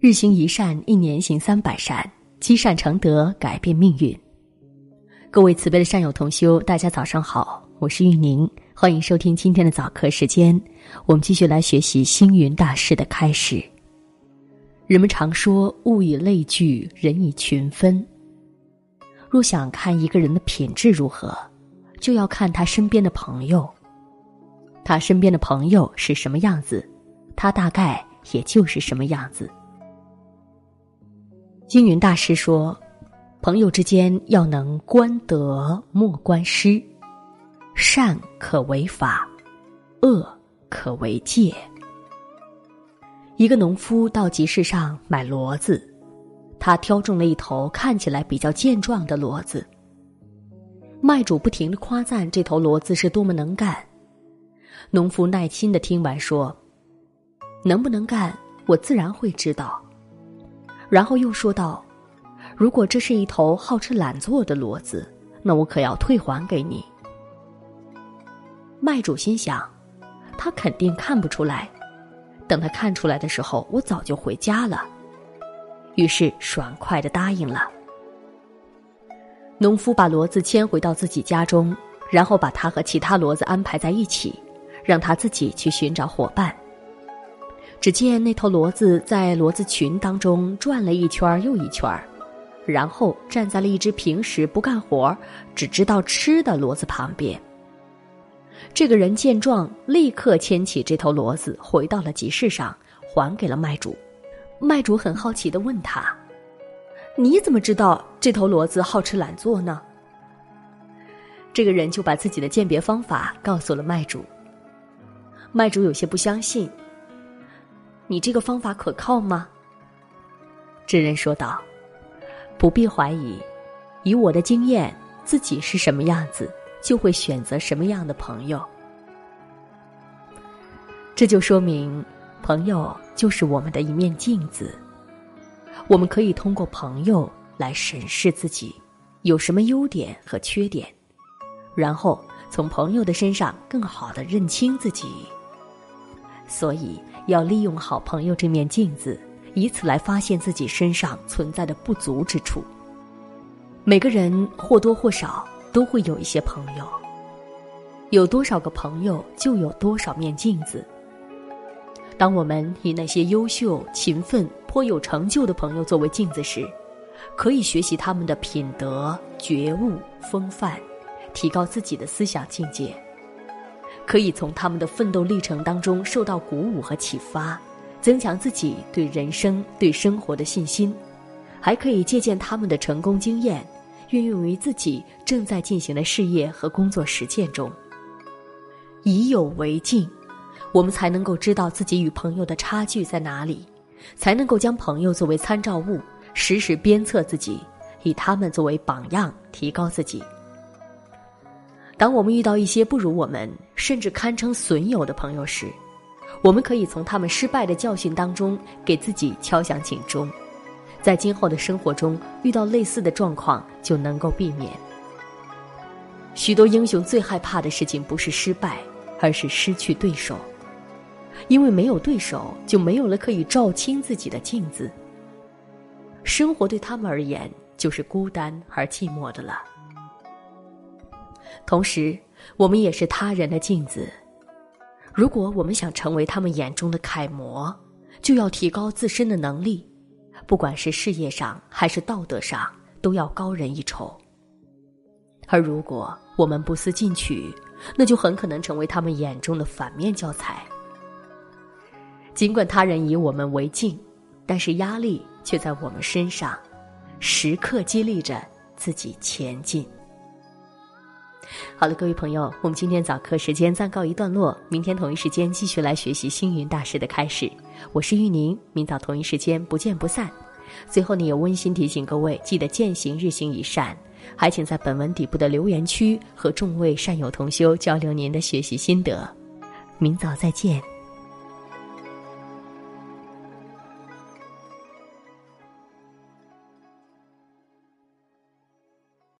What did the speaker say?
日行一善，一年行三百善，积善成德，改变命运。各位慈悲的善友同修，大家早上好，我是玉宁，欢迎收听今天的早课时间。我们继续来学习星云大师的开始。人们常说“物以类聚，人以群分”。若想看一个人的品质如何，就要看他身边的朋友。他身边的朋友是什么样子，他大概也就是什么样子。星云大师说：“朋友之间要能观德，莫观失。善可为法，恶可为戒。”一个农夫到集市上买骡子，他挑中了一头看起来比较健壮的骡子。卖主不停的夸赞这头骡子是多么能干。农夫耐心的听完说：“能不能干，我自然会知道。”然后又说道：“如果这是一头好吃懒做的骡子，那我可要退还给你。”卖主心想，他肯定看不出来，等他看出来的时候，我早就回家了。于是爽快的答应了。农夫把骡子牵回到自己家中，然后把他和其他骡子安排在一起，让他自己去寻找伙伴。只见那头骡子在骡子群当中转了一圈又一圈，然后站在了一只平时不干活、只知道吃的骡子旁边。这个人见状，立刻牵起这头骡子回到了集市上，还给了卖主。卖主很好奇的问他：“你怎么知道这头骡子好吃懒做呢？”这个人就把自己的鉴别方法告诉了卖主。卖主有些不相信。你这个方法可靠吗？这人说道：“不必怀疑，以我的经验，自己是什么样子，就会选择什么样的朋友。这就说明，朋友就是我们的一面镜子。我们可以通过朋友来审视自己有什么优点和缺点，然后从朋友的身上更好的认清自己。所以。”要利用好朋友这面镜子，以此来发现自己身上存在的不足之处。每个人或多或少都会有一些朋友，有多少个朋友就有多少面镜子。当我们以那些优秀、勤奋、颇有成就的朋友作为镜子时，可以学习他们的品德、觉悟、风范，提高自己的思想境界。可以从他们的奋斗历程当中受到鼓舞和启发，增强自己对人生、对生活的信心；还可以借鉴他们的成功经验，运用于自己正在进行的事业和工作实践中。以有为镜，我们才能够知道自己与朋友的差距在哪里，才能够将朋友作为参照物，时时鞭策自己，以他们作为榜样，提高自己。当我们遇到一些不如我们，甚至堪称损友的朋友时，我们可以从他们失败的教训当中给自己敲响警钟，在今后的生活中遇到类似的状况就能够避免。许多英雄最害怕的事情不是失败，而是失去对手，因为没有对手，就没有了可以照清自己的镜子。生活对他们而言就是孤单而寂寞的了。同时，我们也是他人的镜子。如果我们想成为他们眼中的楷模，就要提高自身的能力，不管是事业上还是道德上，都要高人一筹。而如果我们不思进取，那就很可能成为他们眼中的反面教材。尽管他人以我们为镜，但是压力却在我们身上，时刻激励着自己前进。好了，各位朋友，我们今天早课时间暂告一段落，明天同一时间继续来学习星云大师的开始。我是玉宁，明早同一时间不见不散。最后呢，也温馨提醒各位，记得践行日行一善，还请在本文底部的留言区和众位善友同修交流您的学习心得。明早再见。